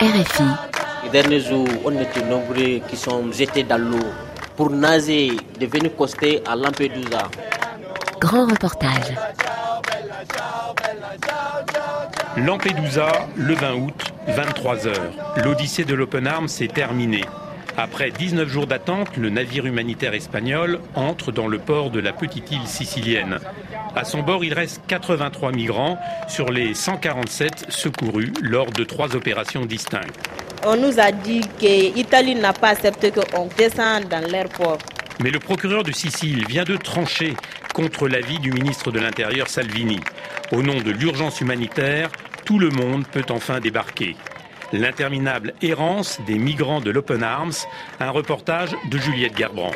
RFI. Les derniers jours, on était nombreux qui sont jetés dans l'eau pour nager, devenir costés à Lampedusa. Grand reportage. Lampedusa, le 20 août, 23h. L'Odyssée de l'Open Arms s'est terminée. Après 19 jours d'attente, le navire humanitaire espagnol entre dans le port de la petite île sicilienne. À son bord, il reste 83 migrants sur les 147 secourus lors de trois opérations distinctes. On nous a dit que l'Italie n'a pas accepté qu'on descende dans l'aéroport. Mais le procureur de Sicile vient de trancher contre l'avis du ministre de l'Intérieur Salvini. Au nom de l'urgence humanitaire, tout le monde peut enfin débarquer. L'interminable errance des migrants de l'Open Arms, un reportage de Juliette Gerbrand.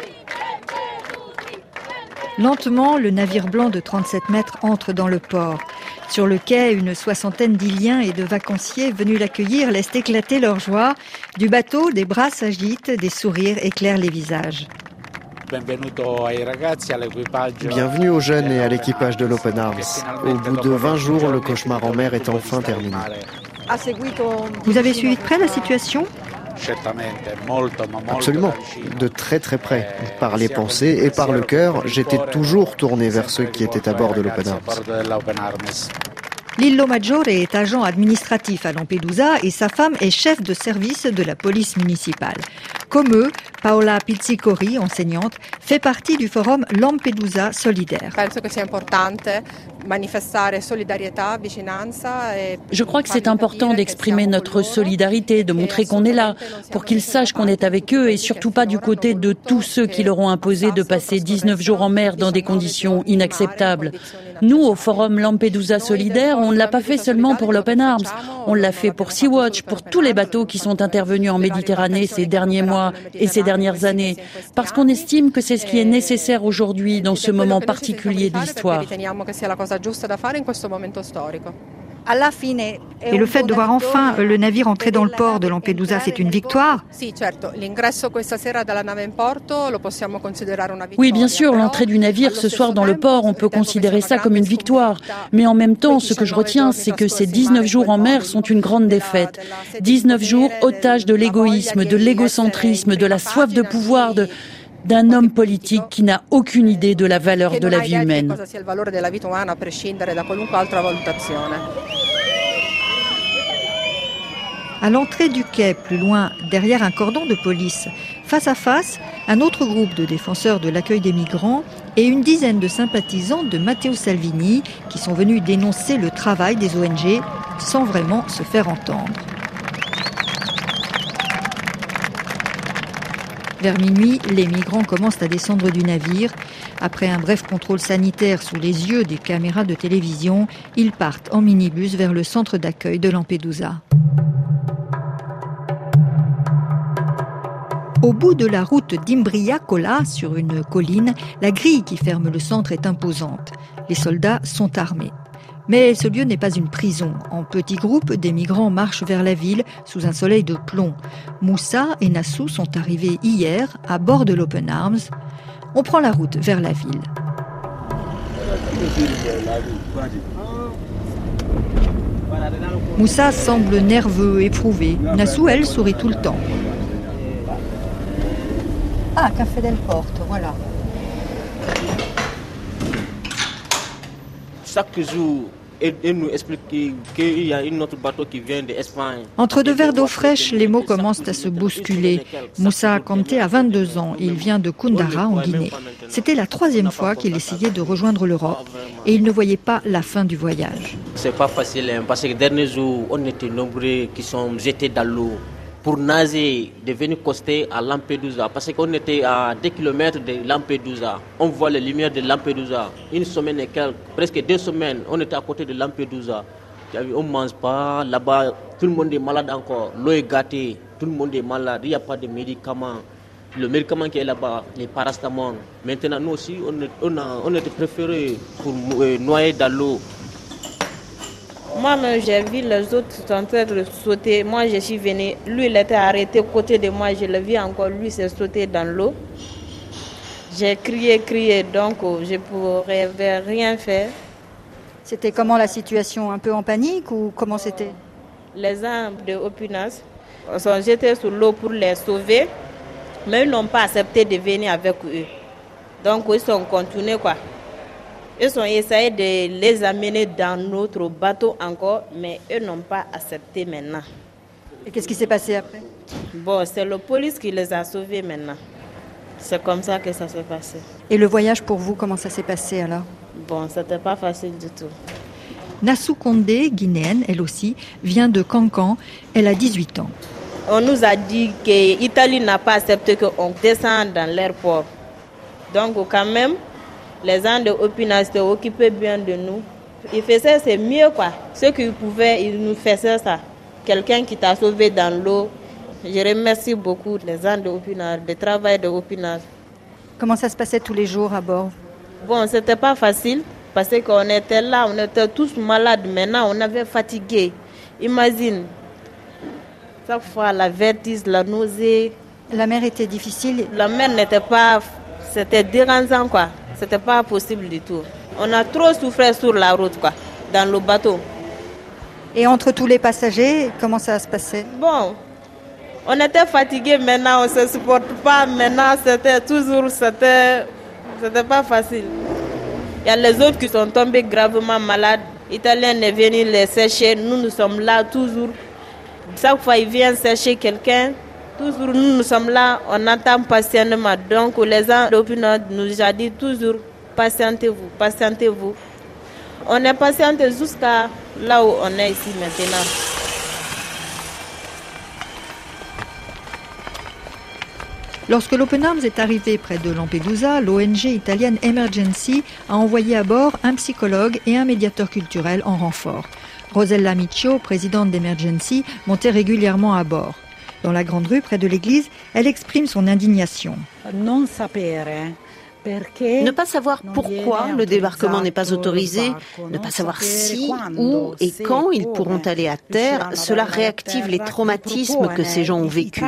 Lentement, le navire blanc de 37 mètres entre dans le port. Sur le quai, une soixantaine d'Iliens et de vacanciers venus l'accueillir laissent éclater leur joie. Du bateau, des bras s'agitent, des sourires éclairent les visages. Bienvenue aux jeunes et à l'équipage de l'Open Arms. Au bout de 20 jours, le cauchemar en mer est enfin terminé. Vous avez suivi de près la situation? Absolument, de très très près. Par les pensées et par le cœur, j'étais toujours tourné vers ceux qui étaient à bord de l'Open Arms. Lillo Maggiore est agent administratif à Lampedusa et sa femme est chef de service de la police municipale. Comme eux, Paola Pizzicori, enseignante, fait partie du forum Lampedusa Solidaire. Je crois que c'est important d'exprimer notre solidarité, de montrer qu'on est là, pour qu'ils sachent qu'on est avec eux et surtout pas du côté de tous ceux qui leur ont imposé de passer 19 jours en mer dans des conditions inacceptables. Nous, au forum Lampedusa Solidaire, on ne l'a pas fait seulement pour l'Open Arms, on l'a fait pour Sea-Watch, pour tous les bateaux qui sont intervenus en Méditerranée ces derniers mois et ces dernières années, parce qu'on estime que c'est ce qui est nécessaire aujourd'hui dans ce moment particulier de l'histoire. Et le fait de voir enfin le navire entrer dans le port de Lampedusa, c'est une victoire Oui, bien sûr, l'entrée du navire ce soir dans le port, on peut considérer ça comme une victoire. Mais en même temps, ce que je retiens, c'est que ces 19 jours en mer sont une grande défaite. 19 jours otages de l'égoïsme, de l'égocentrisme, de la soif de pouvoir, de d'un homme politique qui n'a aucune idée de la valeur de la vie humaine. À l'entrée du quai, plus loin, derrière un cordon de police, face à face, un autre groupe de défenseurs de l'accueil des migrants et une dizaine de sympathisants de Matteo Salvini qui sont venus dénoncer le travail des ONG sans vraiment se faire entendre. Vers minuit, les migrants commencent à descendre du navire. Après un bref contrôle sanitaire sous les yeux des caméras de télévision, ils partent en minibus vers le centre d'accueil de Lampedusa. Au bout de la route d'Imbriacola, sur une colline, la grille qui ferme le centre est imposante. Les soldats sont armés. Mais ce lieu n'est pas une prison. En petits groupes, des migrants marchent vers la ville sous un soleil de plomb. Moussa et Nassou sont arrivés hier à bord de l'Open Arms. On prend la route vers la ville. Moussa semble nerveux, éprouvé. Nassou, elle, sourit tout le temps. Ah, Café del Porto, voilà. Chaque jour, il nous explique qu'il y a un autre bateau qui vient d'Espagne. Entre deux verres d'eau fraîche, les mots commencent à se bousculer. Moussa Kanté a 22 ans. Il vient de Kundara, en Guinée. C'était la troisième fois qu'il essayait de rejoindre l'Europe et il ne voyait pas la fin du voyage. C'est pas facile hein, parce que les derniers jours, on était nombreux qui sont jetés dans l'eau pour nager, de venir coster à Lampedusa, parce qu'on était à 2 km de Lampedusa. On voit les lumières de Lampedusa. Une semaine et quelques, presque deux semaines, on était à côté de Lampedusa. On ne mange pas, là-bas, tout le monde est malade encore. L'eau est gâtée, tout le monde est malade, il n'y a pas de médicaments. Le médicament qui est là-bas, les parastamol. Maintenant, nous aussi, on, on, était préféré pour noyer dans l'eau. Moi-même, j'ai vu les autres en train de sauter. Moi, je suis venu. Lui, il était arrêté à côté de moi. Je le vis encore. Lui, s'est sauté dans l'eau. J'ai crié, crié. Donc, je ne pourrais rien faire. C'était comment la situation? Un peu en panique ou comment c'était? Les gens de Opinas sont jetés sur l'eau pour les sauver, mais ils n'ont pas accepté de venir avec eux. Donc ils sont continués quoi. Ils ont essayé de les amener dans notre bateau encore, mais eux n'ont pas accepté maintenant. Et qu'est-ce qui s'est passé après? Bon, c'est la police qui les a sauvés maintenant. C'est comme ça que ça s'est passé. Et le voyage pour vous, comment ça s'est passé alors? Bon, c'était pas facile du tout. Nassou Kondé, guinéenne, elle aussi, vient de Cancan. Elle a 18 ans. On nous a dit que l'Italie n'a pas accepté qu'on descende dans l'aéroport. Donc quand même, les gens de Opina s'étaient occupés bien de nous. Ils faisaient c'est mieux quoi. Ce qu'ils pouvaient, ils nous faisaient ça. Quelqu'un qui t'a sauvé dans l'eau. Je remercie beaucoup les gens de Opina, le travail de Opina. Comment ça se passait tous les jours à bord? Bon, c'était pas facile parce qu'on était là, on était tous malades. Maintenant, on avait fatigué. Imagine, chaque fois la vertige, la nausée. La mer était difficile La mer n'était pas, c'était dérangeant quoi. C'était pas possible du tout. On a trop souffert sur la route quoi, dans le bateau. Et entre tous les passagers, comment ça se passait? Bon, on était fatigué maintenant, on se supporte pas. Maintenant, c'était toujours, c'était, c'était pas facile. Il y a les autres qui sont tombés gravement malades. L'Italien est venu les sécher. Nous, nous sommes là toujours. Chaque fois, il vient sécher quelqu'un. Toujours, nous, nous sommes là. On attend patiemment. Donc, les gens d'Opinot nous ont dit toujours patientez-vous, patientez-vous. On est patienté jusqu'à là où on est ici maintenant. Lorsque l'Open Arms est arrivé près de Lampedusa, l'ONG italienne Emergency a envoyé à bord un psychologue et un médiateur culturel en renfort. Rosella Miccio, présidente d'Emergency, montait régulièrement à bord. Dans la grande rue près de l'église, elle exprime son indignation. Non ne pas savoir pourquoi le débarquement n'est pas autorisé, ne pas savoir si, où et quand ils pourront aller à terre, cela réactive les traumatismes que ces gens ont vécus.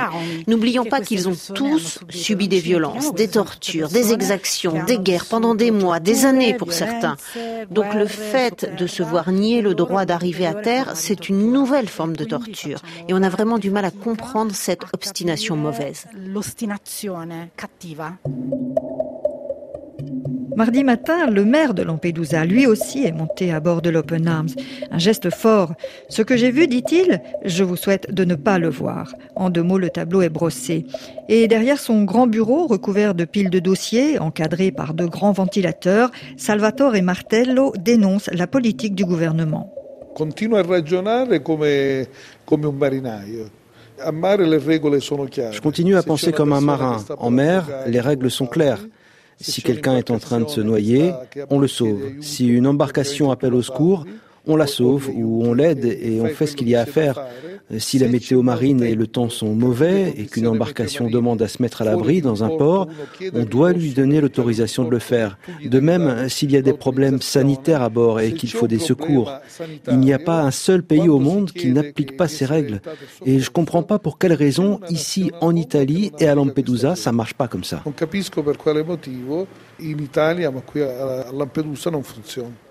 N'oublions pas qu'ils ont tous subi des violences, des tortures, des exactions, des guerres pendant des mois, des années pour certains. Donc le fait de se voir nier le droit d'arriver à terre, c'est une nouvelle forme de torture. Et on a vraiment du mal à comprendre cette obstination mauvaise. Mardi matin, le maire de Lampedusa, lui aussi, est monté à bord de l'Open Arms. Un geste fort. Ce que j'ai vu, dit-il, je vous souhaite de ne pas le voir. En deux mots, le tableau est brossé. Et derrière son grand bureau, recouvert de piles de dossiers, encadré par deux grands ventilateurs, Salvatore Martello dénonce la politique du gouvernement. Continue a ragionare come, come un marinaio. Je continue à penser comme un marin. En mer, les règles sont claires. Si quelqu'un est en train de se noyer, on le sauve. Si une embarcation appelle au secours, on la sauve ou on l'aide et on fait ce qu'il y a à faire. Si la météo marine et le temps sont mauvais et qu'une embarcation demande à se mettre à l'abri dans un port, on doit lui donner l'autorisation de le faire. De même, s'il y a des problèmes sanitaires à bord et qu'il faut des secours, il n'y a pas un seul pays au monde qui n'applique pas ces règles. Et je ne comprends pas pour quelle raison, ici en Italie et à Lampedusa, ça marche pas comme ça.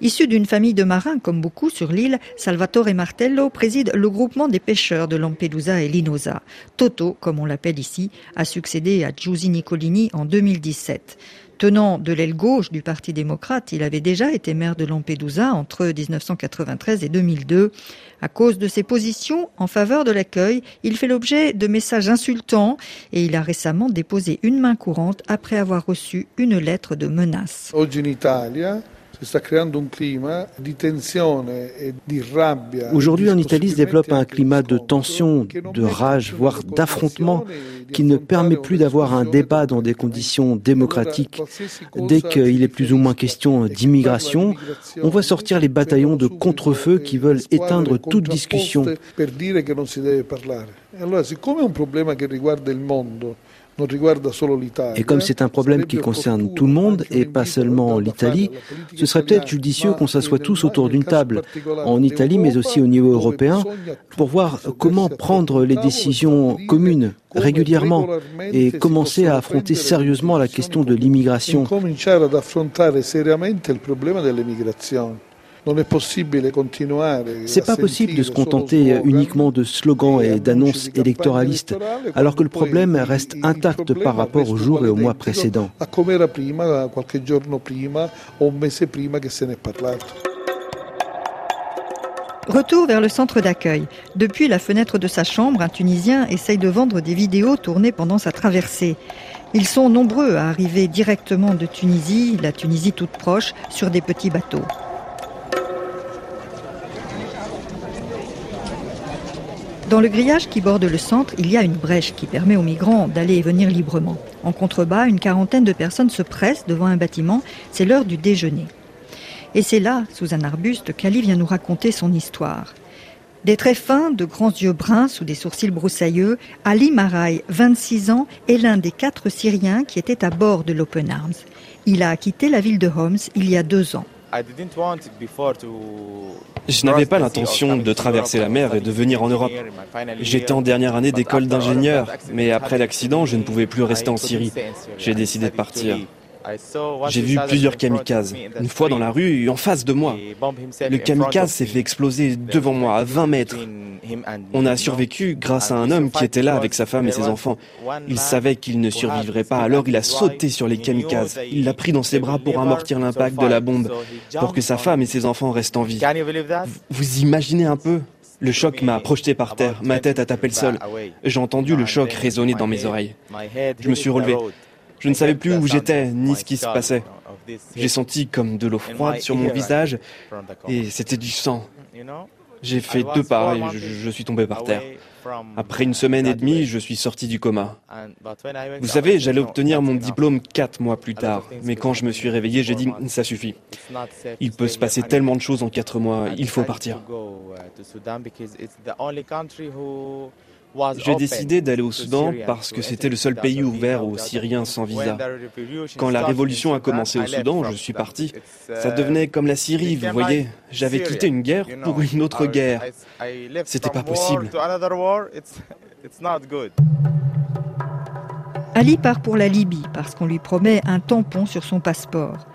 Issu d'une famille de marins comme beaucoup sur l'île, Salvatore Martello préside le groupement des pêcheurs de Lampedusa et Linosa. Toto, comme on l'appelle ici, a succédé à Giusy Nicolini en 2017. Tenant de l'aile gauche du Parti démocrate, il avait déjà été maire de Lampedusa entre 1993 et 2002. À cause de ses positions en faveur de l'accueil, il fait l'objet de messages insultants et il a récemment déposé une main courante après avoir reçu une lettre de menace. Aujourd'hui en Italie se développe un climat de tension, de rage, voire d'affrontement qui ne permet plus d'avoir un débat dans des conditions démocratiques. Dès qu'il est plus ou moins question d'immigration, on voit sortir les bataillons de contre-feu qui veulent éteindre toute discussion. Et comme c'est un problème qui concerne tout le monde et pas seulement l'Italie, ce serait peut-être judicieux qu'on s'assoie tous autour d'une table, en Italie mais aussi au niveau européen, pour voir comment prendre les décisions communes régulièrement et commencer à affronter sérieusement la question de l'immigration. C'est pas possible de se contenter uniquement de slogans et d'annonces électoralistes, alors que le problème reste intact par rapport aux jours et aux mois précédents. Retour vers le centre d'accueil. Depuis la fenêtre de sa chambre, un Tunisien essaye de vendre des vidéos tournées pendant sa traversée. Ils sont nombreux à arriver directement de Tunisie, la Tunisie toute proche, sur des petits bateaux. Dans le grillage qui borde le centre, il y a une brèche qui permet aux migrants d'aller et venir librement. En contrebas, une quarantaine de personnes se pressent devant un bâtiment. C'est l'heure du déjeuner. Et c'est là, sous un arbuste, qu'Ali vient nous raconter son histoire. Des traits fins, de grands yeux bruns sous des sourcils broussailleux, Ali Maraï, 26 ans, est l'un des quatre Syriens qui étaient à bord de l'Open Arms. Il a quitté la ville de Homs il y a deux ans. Je n'avais pas l'intention de traverser la mer et de venir en Europe. J'étais en dernière année d'école d'ingénieur, mais après l'accident, je ne pouvais plus rester en Syrie. J'ai décidé de partir. J'ai vu plusieurs kamikazes. Une fois dans la rue, en face de moi. Le kamikaze s'est fait exploser devant moi, à 20 mètres. On a survécu grâce à un homme qui était là avec sa femme et ses enfants. Il savait qu'il ne survivrait pas, alors il a sauté sur les kamikazes. Il l'a pris dans ses bras pour amortir l'impact de la bombe, pour que sa femme et ses enfants restent en vie. Vous imaginez un peu? Le choc m'a projeté par terre, ma tête a tapé le sol. J'ai entendu le choc résonner dans mes oreilles. Je me suis relevé. Je ne savais plus où j'étais ni ce qui se passait. J'ai senti comme de l'eau froide sur mon visage et c'était du sang. J'ai fait deux pas et je, suis tombé par terre. Après une semaine et demie, je suis sorti du coma. Vous savez, j'allais obtenir mon diplôme quatre mois plus tard, mais quand je me suis réveillé, j'ai dit ça suffit. Il peut se passer tellement de choses en quatre mois, il faut partir. J'ai décidé d'aller au Soudan parce que c'était le seul pays ouvert aux Syriens sans visa. Quand la révolution a commencé au Soudan, je suis parti. Ça devenait comme la Syrie, vous voyez. J'avais quitté une guerre pour une autre guerre. C'était pas possible. Ali part pour la Libye parce qu'on lui promet un tampon sur son passeport.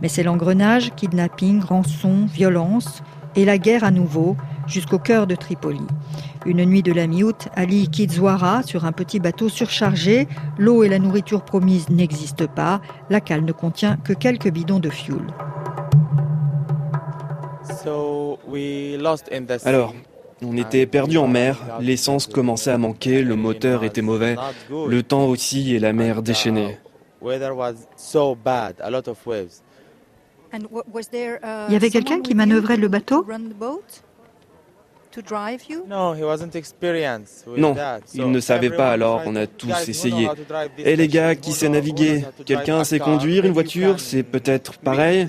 Mais c'est l'engrenage, kidnapping, rançon, violence et la guerre à nouveau jusqu'au cœur de Tripoli. Une nuit de la mi-août, Ali quitte Zouara sur un petit bateau surchargé. L'eau et la nourriture promises n'existent pas. La cale ne contient que quelques bidons de fioul. Alors, on était perdu en mer, l'essence commençait à manquer, le moteur était mauvais, le temps aussi et la mer déchaînée. Il y avait quelqu'un qui manœuvrait le bateau? Non, il ne savait pas alors, on a tous essayé. Et les gars, qui sait naviguer? Quelqu'un sait conduire une voiture C'est peut-être pareil.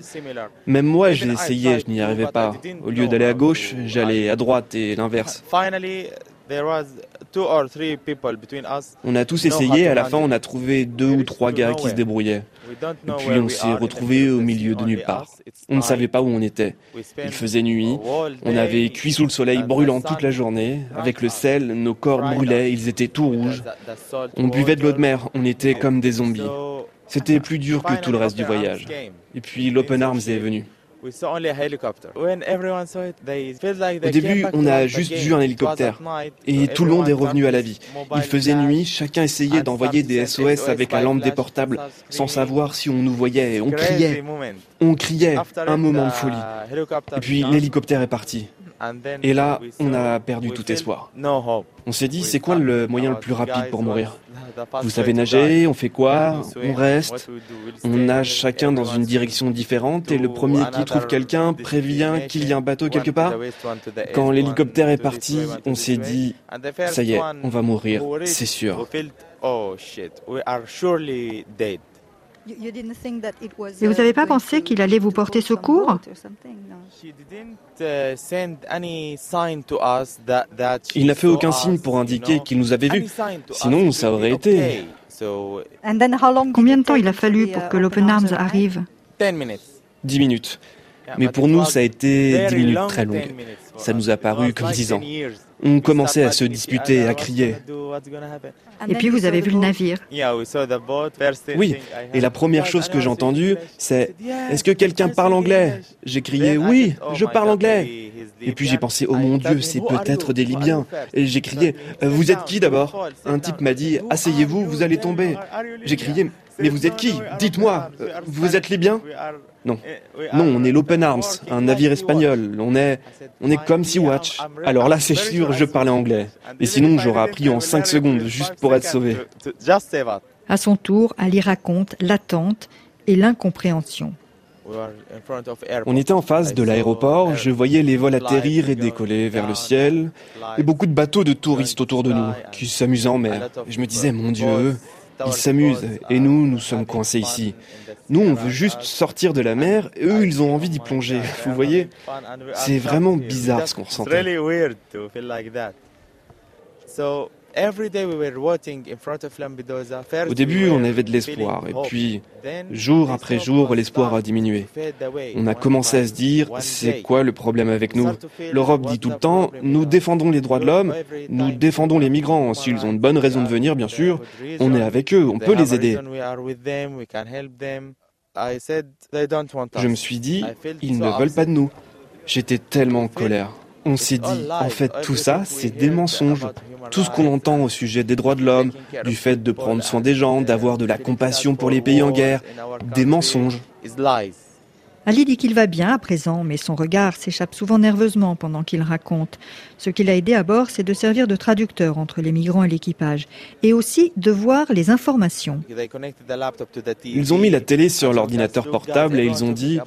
Même moi, j'ai essayé, je n'y arrivais pas. Au lieu d'aller à gauche, j'allais à droite et l'inverse. On a tous essayé, à la fin on a trouvé deux ou trois gars qui se débrouillaient. Et puis on s'est retrouvés au milieu de nulle part. On ne savait pas où on était. Il faisait nuit, on avait cuit sous le soleil brûlant toute la journée. Avec le sel, nos corps brûlaient, ils étaient tout rouges. On buvait de l'eau de mer, on était comme des zombies. C'était plus dur que tout le reste du voyage. Et puis l'Open Arms est venu. Au début, on a juste vu un hélicoptère. et tout le monde est revenu à la vie. Il faisait nuit, chacun essayait d'envoyer des SOS avec la lampe des portables sans savoir si on nous voyait. On criait, on criait, un moment de folie. Et puis l'hélicoptère est parti. Et là, on a perdu tout espoir. On s'est dit, c'est quoi le moyen le plus rapide pour mourir? Vous savez nager, on fait quoi On reste, on nage chacun dans une direction différente et le premier qui trouve quelqu'un prévient qu'il y a un bateau quelque part. Quand l'hélicoptère est parti, on s'est dit, ça y est, on va mourir, c'est sûr. Et vous n'avez pas pensé qu'il allait vous porter secours Il n'a fait aucun signe pour indiquer qu'il nous avait vus. Sinon, ça aurait été. Combien de temps il a fallu pour que l'Open Arms arrive? Dix minutes. Mais pour nous, ça a été dix minutes très longues. Ça nous a paru comme dix ans. On commençait à se disputer, à crier. Et puis vous avez vu le navire. Oui, et la première chose que j'ai entendue, c'est ⁇ Est-ce que quelqu'un parle anglais ?⁇ J'ai crié ⁇ Oui, je parle anglais !⁇ Et puis j'ai pensé ⁇ Oh mon Dieu, c'est peut-être des Libyens !⁇ Et j'ai crié ⁇ Vous êtes qui d'abord ?⁇ Un type m'a dit ⁇ Asseyez-vous, vous allez tomber !⁇ J'ai crié mais vous êtes qui? Dites-moi, vous êtes libyen? Non. Non, on est l'Open Arms, un navire espagnol. On est, on est comme Sea-Watch. Alors là, c'est sûr, je parlais anglais. Et sinon, j'aurais appris en 5 secondes, juste pour être sauvé. À son tour, Ali raconte l'attente et l'incompréhension. On était en face de l'aéroport, je voyais les vols atterrir et décoller vers le ciel, et beaucoup de bateaux de touristes autour de nous, qui s'amusaient en mer. Et je me disais, mon Dieu, ils s'amusent et nous, nous sommes coincés ici. Nous, on veut juste sortir de la mer et eux, ils ont envie d'y plonger. Vous voyez? C'est vraiment bizarre ce qu'on ressentait. Au début, on avait de l'espoir, et puis, jour après jour, l'espoir a diminué. On a commencé à se dire, c'est quoi le problème avec nous L'Europe dit tout le temps, nous défendons les droits de l'homme, nous défendons les migrants. S'ils ont de bonnes raisons de venir, bien sûr, on est avec eux, on peut les aider. Je me suis dit, ils ne veulent pas de nous. J'étais tellement en colère. On s'est dit, en fait, tout ça, c'est des mensonges. Tout ce qu'on entend au sujet des droits de l'homme, du fait de prendre soin des gens, d'avoir de la compassion pour les pays en guerre, des mensonges. Ali dit qu'il va bien à présent, mais son regard s'échappe souvent nerveusement pendant qu'il raconte. Ce qui l'a aidé à bord, c'est de servir de traducteur entre les migrants et l'équipage, et aussi de voir les informations. Ils ont mis la télé sur l'ordinateur portable et ils ont dit ⁇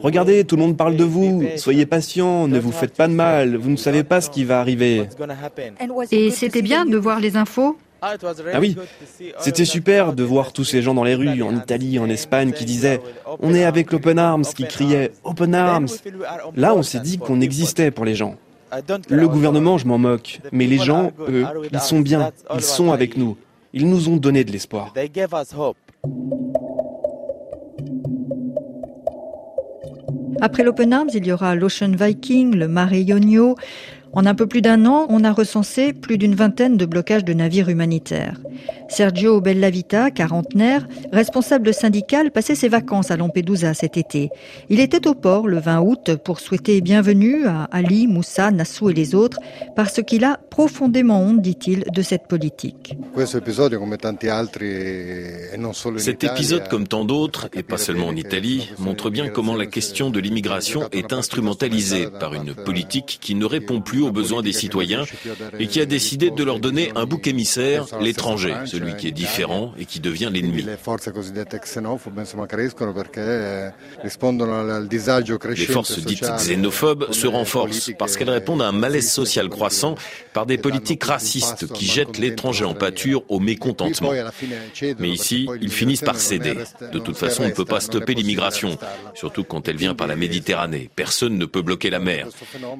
Regardez, tout le monde parle de vous, soyez patient, ne vous faites pas de mal, vous ne savez pas ce qui va arriver. Et c'était bien de voir les infos ah oui, c'était super de voir tous ces gens dans les rues, en Italie, en Espagne, qui disaient On est avec l'Open Arms, qui criaient Open Arms. Là, on s'est dit qu'on existait pour les gens. Le gouvernement, je m'en moque, mais les gens, eux, ils sont bien, ils sont avec nous. Ils nous ont donné de l'espoir. Après l'Open Arms, il y aura l'Ocean Viking, le Mare Ionio, en un peu plus d'un an, on a recensé plus d'une vingtaine de blocages de navires humanitaires. Sergio Bellavita, quarantenaire, responsable syndical, passait ses vacances à Lampedusa cet été. Il était au port le 20 août pour souhaiter bienvenue à Ali, Moussa, Nassou et les autres, parce qu'il a profondément honte, dit-il, de cette politique. Cet épisode, comme tant d'autres, et pas seulement en Italie, montre bien comment la question de l'immigration est instrumentalisée par une politique qui ne répond plus aux besoins des citoyens et qui a décidé de leur donner un bouc émissaire, l'étranger, celui qui est différent et qui devient l'ennemi. Les forces dites xénophobes se renforcent parce qu'elles répondent à un malaise social croissant par des politiques racistes qui jettent l'étranger en pâture au mécontentement. Mais ici, ils finissent par céder. De toute façon, on ne peut pas stopper l'immigration, surtout quand elle vient par la Méditerranée. Personne ne peut bloquer la mer.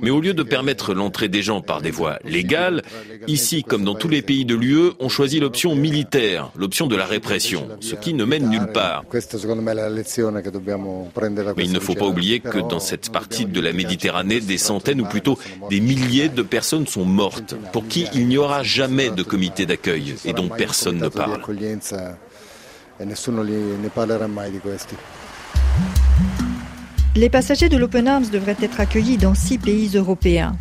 Mais au lieu de permettre l'entrée des gens par des voies légales, ici comme dans tous les pays de l'UE, on choisit l'option militaire, l'option de la répression, ce qui ne mène nulle part. Mais il ne faut pas oublier que dans cette partie de la Méditerranée, des centaines ou plutôt des milliers de personnes sont mortes, pour qui il n'y aura jamais de comité d'accueil et dont personne ne parle. Les passagers de l'Open Arms devraient être accueillis dans six pays européens.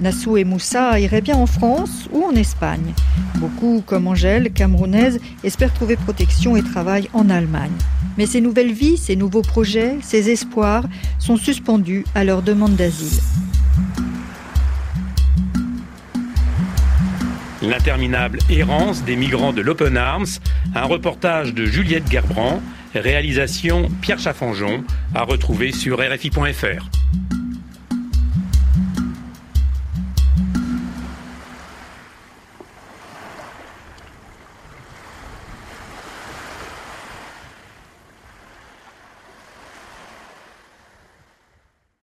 Nassou et Moussa iraient bien en France ou en Espagne. Beaucoup, comme Angèle, camerounaise, espèrent trouver protection et travail en Allemagne. Mais ces nouvelles vies, ces nouveaux projets, ces espoirs sont suspendus à leur demande d'asile. L'interminable errance des migrants de l'Open Arms, un reportage de Juliette Gerbrand, réalisation Pierre Chaffanjon, à retrouver sur RFI.fr.